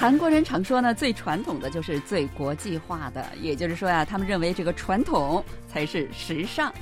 韩国人常说呢，最传统的就是最国际化的，也就是说呀，他们认为这个传统才是时尚。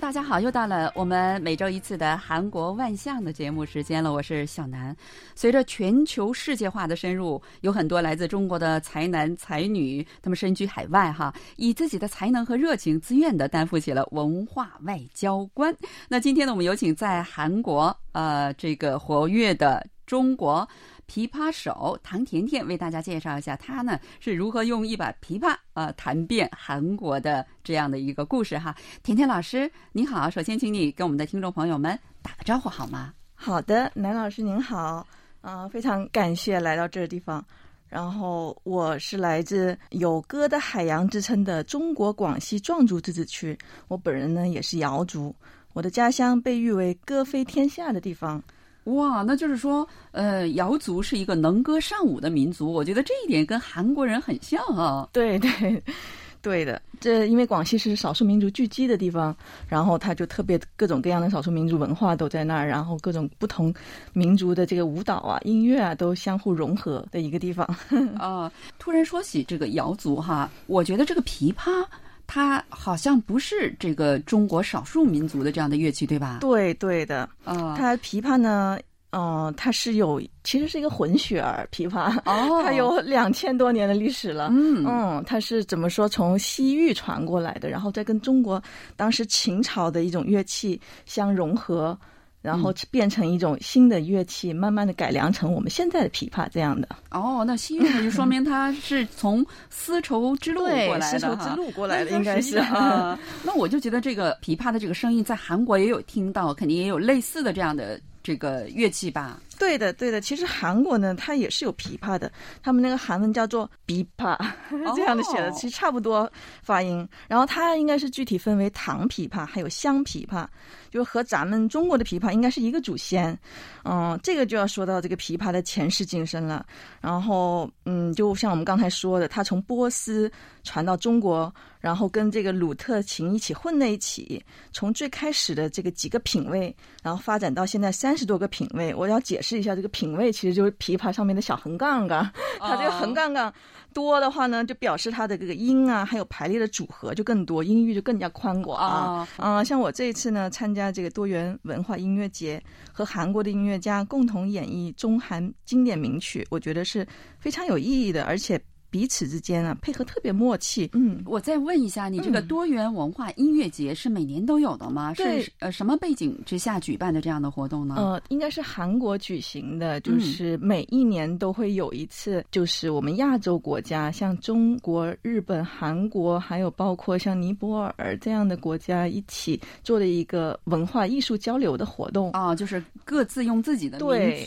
大家好，又到了我们每周一次的韩国万象的节目时间了。我是小南。随着全球世界化的深入，有很多来自中国的才男才女，他们身居海外，哈，以自己的才能和热情，自愿的担负起了文化外交官。那今天呢，我们有请在韩国呃这个活跃的中国。琵琶手唐甜甜为大家介绍一下，她呢是如何用一把琵琶啊弹遍韩国的这样的一个故事哈。甜甜老师您好，首先请你跟我们的听众朋友们打个招呼好吗？好的，南老师您好，啊，非常感谢来到这个地方。然后我是来自有歌的海洋之称的中国广西壮族自治区，我本人呢也是瑶族，我的家乡被誉为歌飞天下的地方。哇，那就是说，呃，瑶族是一个能歌善舞的民族，我觉得这一点跟韩国人很像啊。对 对，对的。这因为广西是少数民族聚集的地方，然后它就特别各种各样的少数民族文化都在那儿，然后各种不同民族的这个舞蹈啊、音乐啊都相互融合的一个地方。啊，突然说起这个瑶族哈，我觉得这个琵琶。它好像不是这个中国少数民族的这样的乐器，对吧？对对的，啊，它琵琶呢，嗯，它是有，其实是一个混血儿琵琶，哦，它有两千多年的历史了，嗯。嗯，它是怎么说，从西域传过来的，然后再跟中国当时秦朝的一种乐器相融合。然后变成一种新的乐器，慢慢的改良成我们现在的琵琶这样的。哦，那西域就说明它是从丝绸之路过来的丝绸之路过来的应该是。那我就觉得这个琵琶的这个声音在韩国也有听到，肯定也有类似的这样的这个乐器吧。对的，对的。其实韩国呢，它也是有琵琶的，他们那个韩文叫做“琵琶” 这样的写的，其实差不多发音。然后它应该是具体分为唐琵琶还有湘琵琶，就和咱们中国的琵琶应该是一个祖先。嗯，这个就要说到这个琵琶的前世今生了。然后，嗯，就像我们刚才说的，它从波斯传到中国。然后跟这个鲁特琴一起混在一起，从最开始的这个几个品位，然后发展到现在三十多个品位。我要解释一下，这个品位其实就是琵琶上面的小横杠杠。它这个横杠杠多的话呢，就表示它的这个音啊，还有排列的组合就更多，音域就更加宽广啊。啊，像我这一次呢，参加这个多元文化音乐节，和韩国的音乐家共同演绎中韩经典名曲，我觉得是非常有意义的，而且。彼此之间啊，配合特别默契。嗯，我再问一下，你这个多元文化音乐节是每年都有的吗？是呃，什么背景之下举办的这样的活动呢？呃，应该是韩国举行的，就是每一年都会有一次，就是我们亚洲国家，像中国、日本、韩国，还有包括像尼泊尔这样的国家一起做的一个文化艺术交流的活动啊，就是各自用自己的民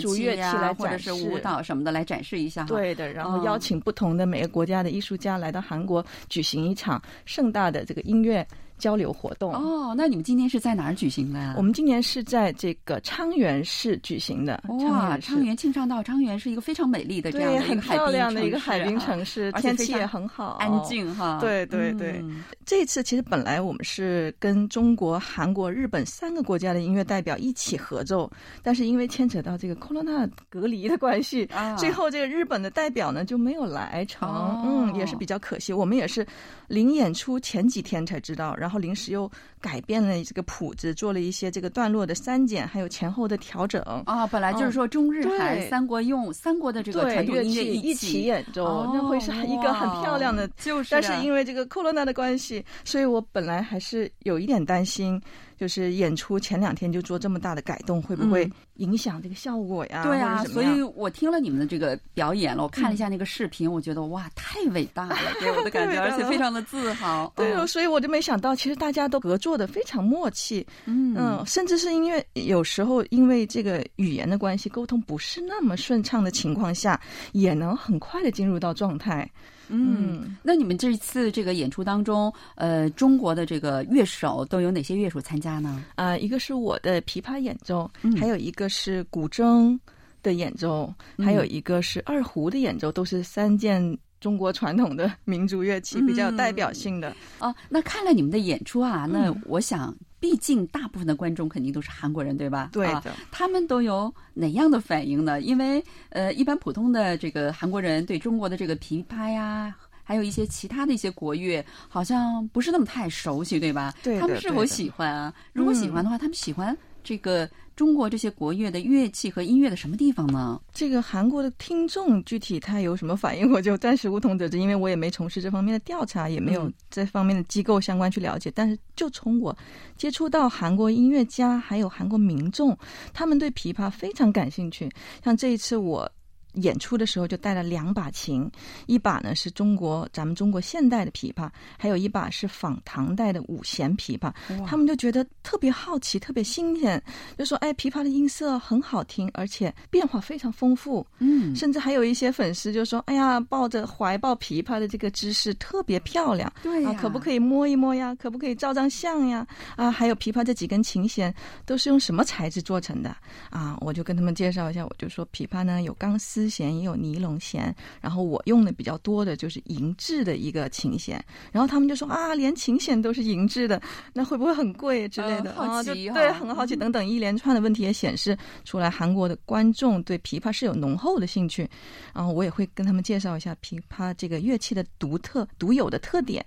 族乐器来或者是舞蹈什么的来展示一下。对的，然后邀请。不同的每个国家的艺术家来到韩国举行一场盛大的这个音乐。交流活动哦，那你们今年是在哪儿举行的？我们今年是在这个昌原市举行的。哇，昌原庆尚道，昌原是一个非常美丽的这样的很漂亮的一个海滨城市，天气也很好，安静哈。对对对，这次其实本来我们是跟中国、韩国、日本三个国家的音乐代表一起合奏，但是因为牵扯到这个 corona 隔离的关系，最后这个日本的代表呢就没有来成，嗯，也是比较可惜。我们也是临演出前几天才知道，然然后临时又改变了这个谱子，做了一些这个段落的删减，还有前后的调整啊。本来就是说中日韩三国用三国的这个传统音乐一起演奏，那会是一个很漂亮的。就是，但是因为这个 corona 的关系，所以我本来还是有一点担心。就是演出前两天就做这么大的改动，会不会影响这个效果呀？对啊，所以我听了你们的这个表演了，我看了一下那个视频，我觉得哇，太伟大了，给我的感觉，而且非常的自豪。对，所以我就没想到，其实大家都合作的非常默契。嗯嗯，甚至是因为有时候因为这个语言的关系，沟通不是那么顺畅的情况下，也能很快的进入到状态。嗯，那你们这次这个演出当中，呃，中国的这个乐手都有哪些乐手参加呢？啊，一个是我的琵琶演奏，还有一个是古筝的演奏，还有一个是二胡的演奏，都是三件中国传统的民族乐器，比较有代表性的。哦，那看了你们的演出啊，那我想毕竟大部分的观众肯定都是韩国人，对吧？对啊的，他们都有哪样的反应呢？因为呃，一般普通的这个韩国人对中国的这个琵琶呀。还有一些其他的一些国乐，好像不是那么太熟悉，对吧？对他们是否喜欢啊？如果喜欢的话，他们喜欢这个中国这些国乐的乐器和音乐的什么地方呢？这个韩国的听众具体他有什么反应，我就暂时无从得知，因为我也没从事这方面的调查，也没有嗯这方面的机构相关去了解。但是就从我接触到韩国音乐家还有韩国民众，他们对琵琶非常感兴趣。像这一次我。演出的时候就带了两把琴，一把呢是中国咱们中国现代的琵琶，还有一把是仿唐代的五弦琵琶。他们就觉得特别好奇，特别新鲜，就说：“哎，琵琶的音色很好听，而且变化非常丰富。”嗯，甚至还有一些粉丝就说：“哎呀，抱着怀抱琵琶的这个姿势特别漂亮，对呀啊，可不可以摸一摸呀？可不可以照张相呀？啊，还有琵琶这几根琴弦都是用什么材质做成的？啊，我就跟他们介绍一下，我就说琵琶呢有钢丝弦，也有尼龙弦，然后我用的比较多的就是银质的一个琴弦，然后他们就说啊，连琴弦都是银质的，那会不会很贵之类的？呃好奇哈对，很好奇，等等一连串的问题也显示出来，韩国的观众对琵琶是有浓厚的兴趣。然后我也会跟他们介绍一下琵琶这个乐器的独特、独有的特点。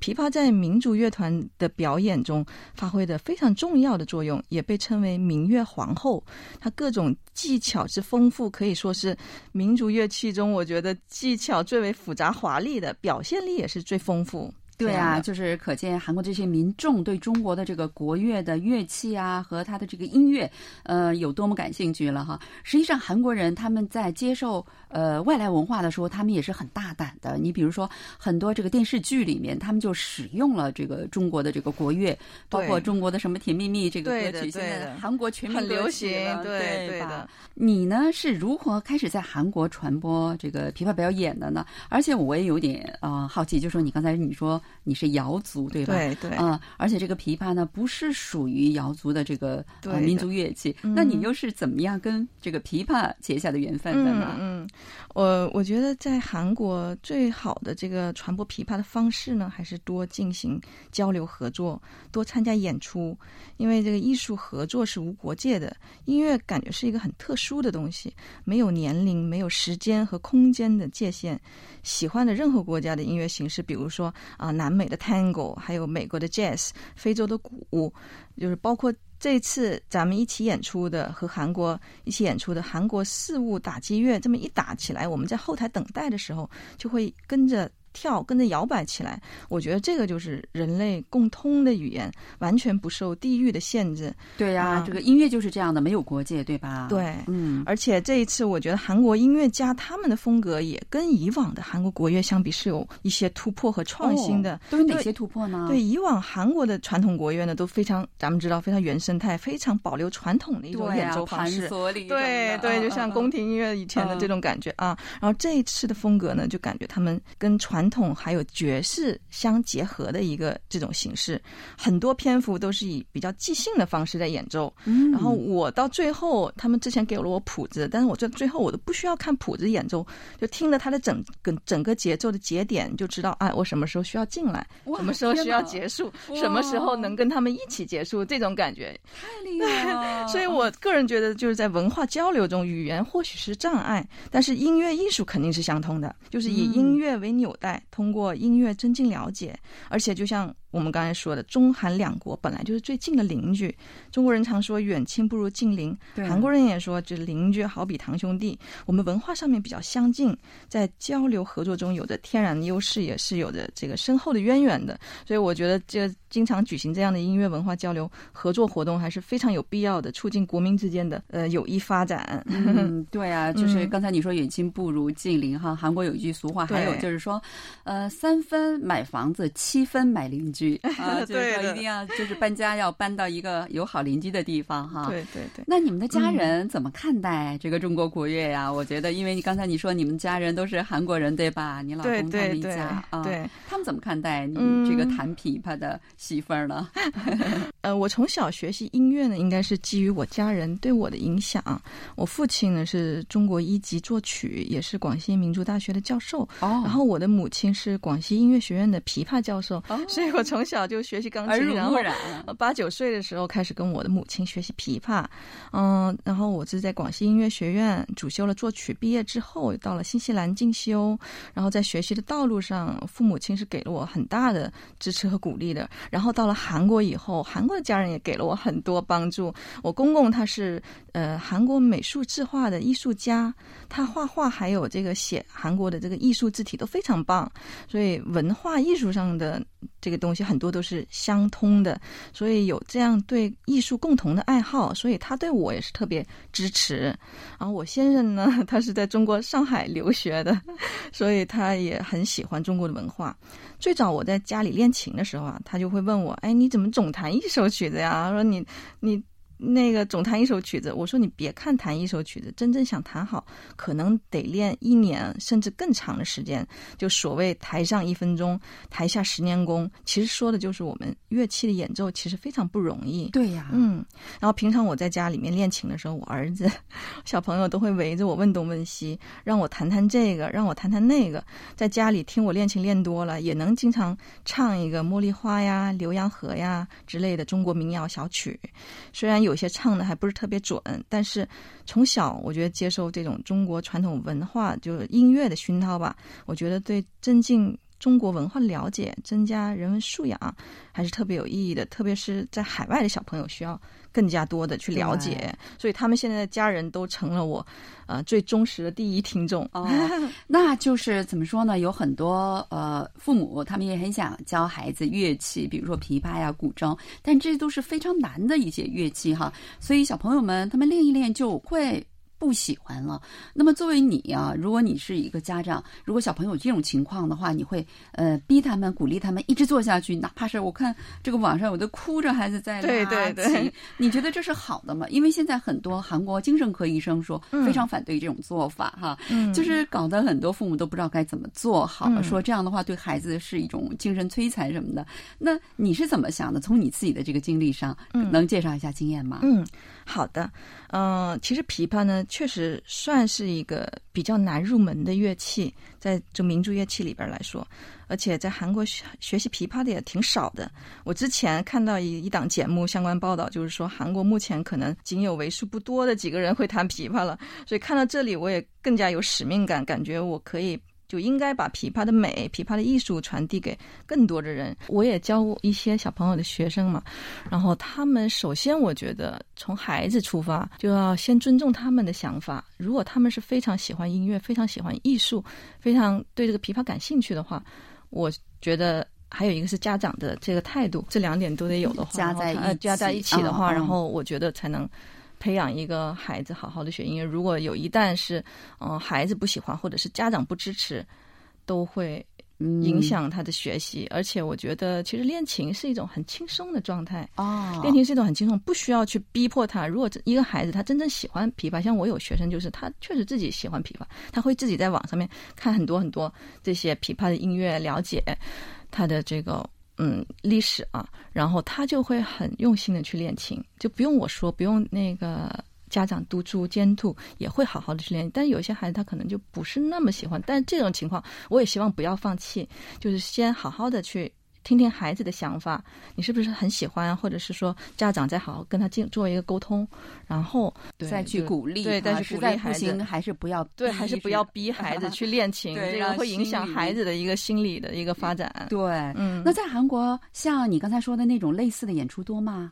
琵琶在民族乐团的表演中发挥的非常重要的作用，也被称为民乐皇后。它各种技巧之丰富，可以说是民族乐器中我觉得技巧最为复杂华丽的，表现力也是最丰富。对啊，就是可见韩国这些民众对中国的这个国乐的乐器啊和他的这个音乐，呃，有多么感兴趣了哈。实际上，韩国人他们在接受呃外来文化的时候，他们也是很大胆的。你比如说，很多这个电视剧里面，他们就使用了这个中国的这个国乐，包括中国的什么《甜蜜蜜》这个对的歌曲，现在韩国全民很流行了对对吧的？你呢是如何开始在韩国传播这个琵琶表演的呢？而且我也有点呃好奇，就说你刚才你说你是瑶族对吧？对对啊、而且这个琵琶呢不是属于瑶族的这个民族乐器，那你又是怎么样跟这个琵琶结下的缘分的呢？嗯嗯，我我觉得在韩国最好的这个传播琵琶的方式呢，还是多进行交流合作，多参加演出，因为这个艺术合作是无国界的，音乐感觉是一个很特殊的东西，没有年龄、没有时间和空间的界限。喜欢的任何国家的音乐形式，比如说啊、南美的 Tango，还有美国的 Jazz，非洲的鼓，就是包括这次咱们一起演出的和韩国一起演出的韩国事务打击乐，这么一打起来，我们在后台等待的时候就会跟着跳，跟着摇摆起来。我觉得这个就是人类共通的语言，完全不受地域的限制。对呀、啊这个音乐就是这样的，没有国界，对吧？对嗯，而且这一次，我觉得韩国音乐家他们的风格也跟以往的韩国国乐相比是有一些突破和创新的。哦都有哪些突破呢？对，以往韩国的传统国乐呢，都非常咱们知道非常原生态，非常保留传统的一种演奏方式。对对，就像宫廷音乐以前的这种感觉啊。然后这一次的风格呢，就感觉他们跟传统还有爵士相结合的一个这种形式，很多篇幅都是以比较即兴的方式在演奏。嗯，然后我到最后，他们之前给了我谱子，但是我这最后我都不需要看谱子演奏，就听着他的整个整个节奏的节点，就知道哎，我什么时候需要进来，什么时候需要结束，什么时候能跟他们一起结束，这种感觉。太厉害了。所以我个人觉得，就是在文化交流中，语言或许是障碍，但是音乐艺术肯定是相通的，就是以嗯音乐为纽带，通过音乐增进了解。而且就像我们刚才说的，中韩两国本来就是最近的邻居，中国人常说远亲不如近邻，对韩国人也说这邻居好比堂兄弟。我们文化上面比较相近，在交流合作中有着天然的优势，也是有着这个深厚的渊源的。所以我觉得这经常举行这样的音乐文化交流合作活动，还是非常有必要的，促进国民之间的呃友谊发展。嗯，对啊，就是嗯刚才你说远亲不如近邻哈，韩国有一句俗话，还有就是说，呃，三分买房子，七分买邻居 啊，就是对一定要就是搬家要搬到一个友好邻居的地方哈。。对对对。那你们的家人怎么看待这个中国国乐呀？我觉得，因为你刚才你说你们家人都是韩国人对吧？你老公他们一对对家啊，对，他们怎么看待你嗯这个弹琵琶的媳妇儿呢？呃，我从小学习音乐呢，应该是基于我家人对我的影响。我父亲呢是中国一级作曲，也是广西民族大学的教授。哦然后我的母亲是广西音乐学院的琵琶教授，哦所以我从小就学习钢琴，然后八九岁的时候开始跟我的母亲学习琵琶，嗯，然后我是在广西音乐学院主修了作曲，毕业之后到了新西兰进修，然后在学习的道路上，父母亲是给了我很大的支持和鼓励的。然后到了韩国以后，韩国的家人也给了我很多帮助。我公公他是呃韩国美术字画的艺术家，他画画还有这个写韩国的这个艺术字体都非常棒，所以文化艺术上的这个东西很多都是相通的。所以有这样对艺术共同的爱好，所以他对我也是特别支持。然后我先生呢，他是在中国上海留学的，所以他也很喜欢中国的文化。最早我在家里练琴的时候啊，他就会问我：“哎，你怎么总弹一首曲子呀？”说你你。那个总弹一首曲子，我说你别看弹一首曲子，真正想弹好，可能得练一年甚至更长的时间。就所谓台上一分钟，台下十年功，其实说的就是我们乐器的演奏其实非常不容易。对呀，嗯，然后平常我在家里面练琴的时候，我儿子、小朋友都会围着我问东问西，让我弹弹这个，让我弹弹那个。在家里听我练琴练多了，也能经常唱一个《茉莉花》呀、《浏阳河》呀之类的中国民谣小曲。虽然有有些唱的还不是特别准，但是从小我觉得接受这种中国传统文化，就是音乐的熏陶吧，我觉得对增进。中国文化的了解，增加人文素养，还是特别有意义的。特别是在海外的小朋友，需要更加多的去了解。所以他们现在的家人都成了我，呃，最忠实的第一听众。哦，那就是怎么说呢？有很多呃父母，他们也很想教孩子乐器，比如说琵琶呀、古筝，但这都是非常难的一些乐器哈。所以小朋友们他们练一练就会。不喜欢了。那么作为你啊，如果你是一个家长，如果小朋友这种情况的话，你会呃逼他们、鼓励他们一直做下去，哪怕是我看这个网上有的哭着孩子在拉琴，你觉得这是好的吗？因为现在很多韩国精神科医生说非常反对这种做法哈，就是搞得很多父母都不知道该怎么做好，说这样的话对孩子是一种精神摧残什么的。那你是怎么想的？从你自己的这个经历上，能介绍一下经验吗？嗯，好的，嗯，其实琵琶呢。确实算是一个比较难入门的乐器，在这民族乐器里边来说，而且在韩国学学习琵琶的也挺少的。我之前看到一一档节目相关报道，就是说韩国目前可能仅有为数不多的几个人会弹琵琶了。所以看到这里，我也更加有使命感，感觉我可以。就应该把琵琶的美、琵琶的艺术传递给更多的人。我也教一些小朋友的学生嘛，然后他们首先我觉得从孩子出发，就要先尊重他们的想法。如果他们是非常喜欢音乐、非常喜欢艺术、非常对这个琵琶感兴趣的话，我觉得还有一个是家长的这个态度，这两点都得有的话，加在一加在一起的话，然后我觉得才能。培养一个孩子好好的学音乐，如果有一旦是，嗯，孩子不喜欢或者是家长不支持，都会影响他的学习。而且我觉得，其实练琴是一种很轻松的状态哦，练琴是一种很轻松，不需要去逼迫他。如果一个孩子他真正喜欢琵琶，像我有学生就是他确实自己喜欢琵琶，他会自己在网上面看很多很多这些琵琶的音乐，了解他的这个。嗯，历史啊，然后他就会很用心的去练琴，就不用我说，不用那个家长督促监督，也会好好的去练。但有些孩子他可能就不是那么喜欢，但这种情况我也希望不要放弃，就是先好好的去。听听孩子的想法，你是不是很喜欢？或者是说家长再好好跟他进做一个沟通，然后再去鼓励，对，但是鼓励孩子，还是不要对，还是不要逼孩子 去练琴，这个会影响孩子的一个心理的一个发展。对，嗯，那在韩国，像你刚才说的那种类似的演出多吗？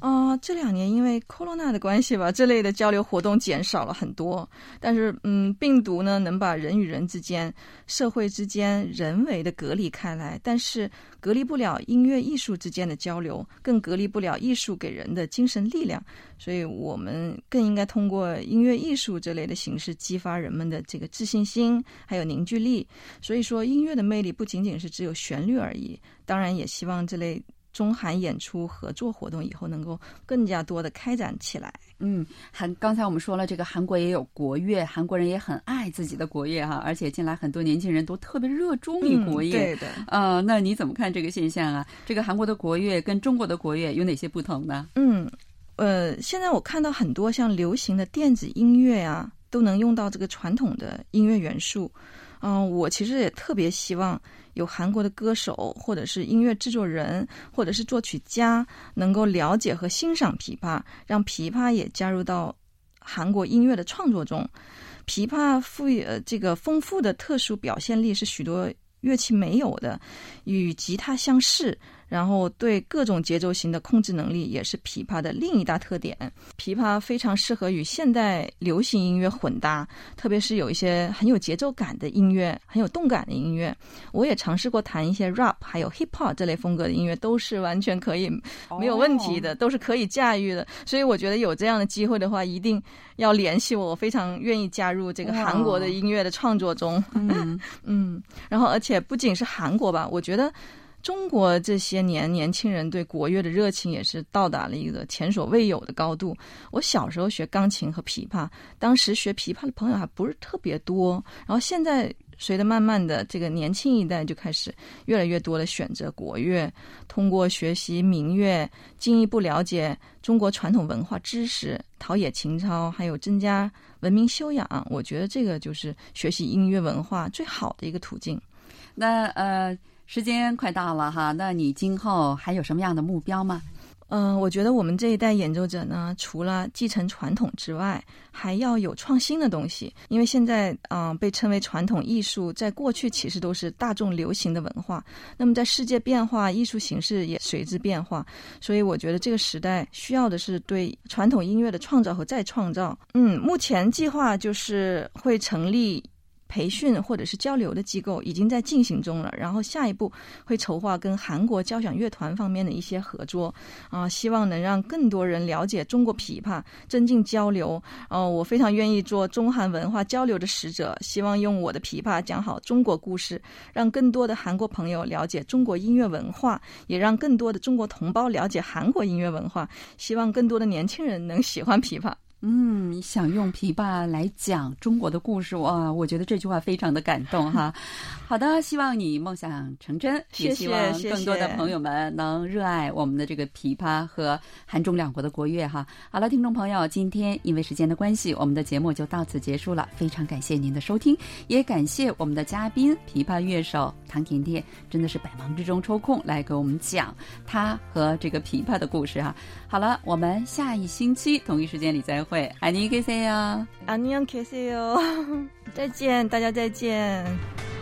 啊，这两年因为 corona 的关系吧，这类的交流活动减少了很多。但是，嗯，病毒呢，能把人与人之间、社会之间人为的隔离开来，但是隔离不了音乐艺术之间的交流，更隔离不了艺术给人的精神力量。所以我们更应该通过音乐艺术这类的形式，激发人们的这个自信心，还有凝聚力。所以说，音乐的魅力不仅仅是只有旋律而已。当然，也希望这类。中韩演出合作活动以后能够更加多的开展起来。嗯，韩刚才我们说了，这个韩国也有国乐，韩国人也很爱自己的国乐哈，而且近来很多年轻人都特别热衷于国乐。对的。呃，那你怎么看这个现象啊？这个韩国的国乐跟中国的国乐有哪些不同呢？嗯，呃，现在我看到很多像流行的电子音乐啊，都能用到这个传统的音乐元素。嗯，我其实也特别希望有韩国的歌手，或者是音乐制作人，或者是作曲家，能够了解和欣赏琵琶，让琵琶也加入到韩国音乐的创作中。琵琶赋予呃这个丰富的特殊表现力是许多乐器没有的，与吉他相似。然后对各种节奏型的控制能力也是琵琶的另一大特点。琵琶非常适合与现代流行音乐混搭，特别是有一些很有节奏感的音乐、很有动感的音乐。我也尝试过弹一些 rap，还有 hip hop 这类风格的音乐，都是完全可以没有问题的，都是可以驾驭的。所以我觉得有这样的机会的话，一定要联系我，我非常愿意加入这个韩国的音乐的创作中。嗯 嗯，然后而且不仅是韩国吧，我觉得。中国这些年年轻人对国乐的热情也是到达了一个前所未有的高度。我小时候学钢琴和琵琶，当时学琵琶的朋友还不是特别多。然后现在随着慢慢的这个年轻一代就开始越来越多的选择国乐，通过学习民乐，进一步了解中国传统文化知识，陶冶情操，还有增加文明修养。我觉得这个就是学习音乐文化最好的一个途径。那呃。时间快到了哈，那你今后还有什么样的目标吗？嗯，我觉得我们这一代演奏者呢，除了继承传统之外，还要有创新的东西。因为现在，嗯，被称为传统艺术，在过去其实都是大众流行的文化。那么在世界变化，艺术形式也随之变化。所以我觉得这个时代需要的是对传统音乐的创造和再创造。嗯，目前计划就是会成立。培训或者是交流的机构已经在进行中了，然后下一步会筹划跟韩国交响乐团方面的一些合作，啊，希望能让更多人了解中国琵琶，增进交流。哦，我非常愿意做中韩文化交流的使者，希望用我的琵琶讲好中国故事，让更多的韩国朋友了解中国音乐文化，也让更多的中国同胞了解韩国音乐文化。希望更多的年轻人能喜欢琵琶。嗯，想用琵琶来讲中国的故事哇，我觉得这句话非常的感动哈。好的，希望你梦想成真，也希望更多的朋友们能热爱我们的这个琵琶和韩中两国的国乐哈。好了，听众朋友，今天因为时间的关系，我们的节目就到此结束了。非常感谢您的收听，也感谢我们的嘉宾琵琶乐手唐甜甜，真的是百忙之中抽空来给我们讲她和这个琵琶的故事哈。好了，我们下一星期同一时间里再。 会，안녕히계세 요， 안녕히계세 요， 再见，大家再见。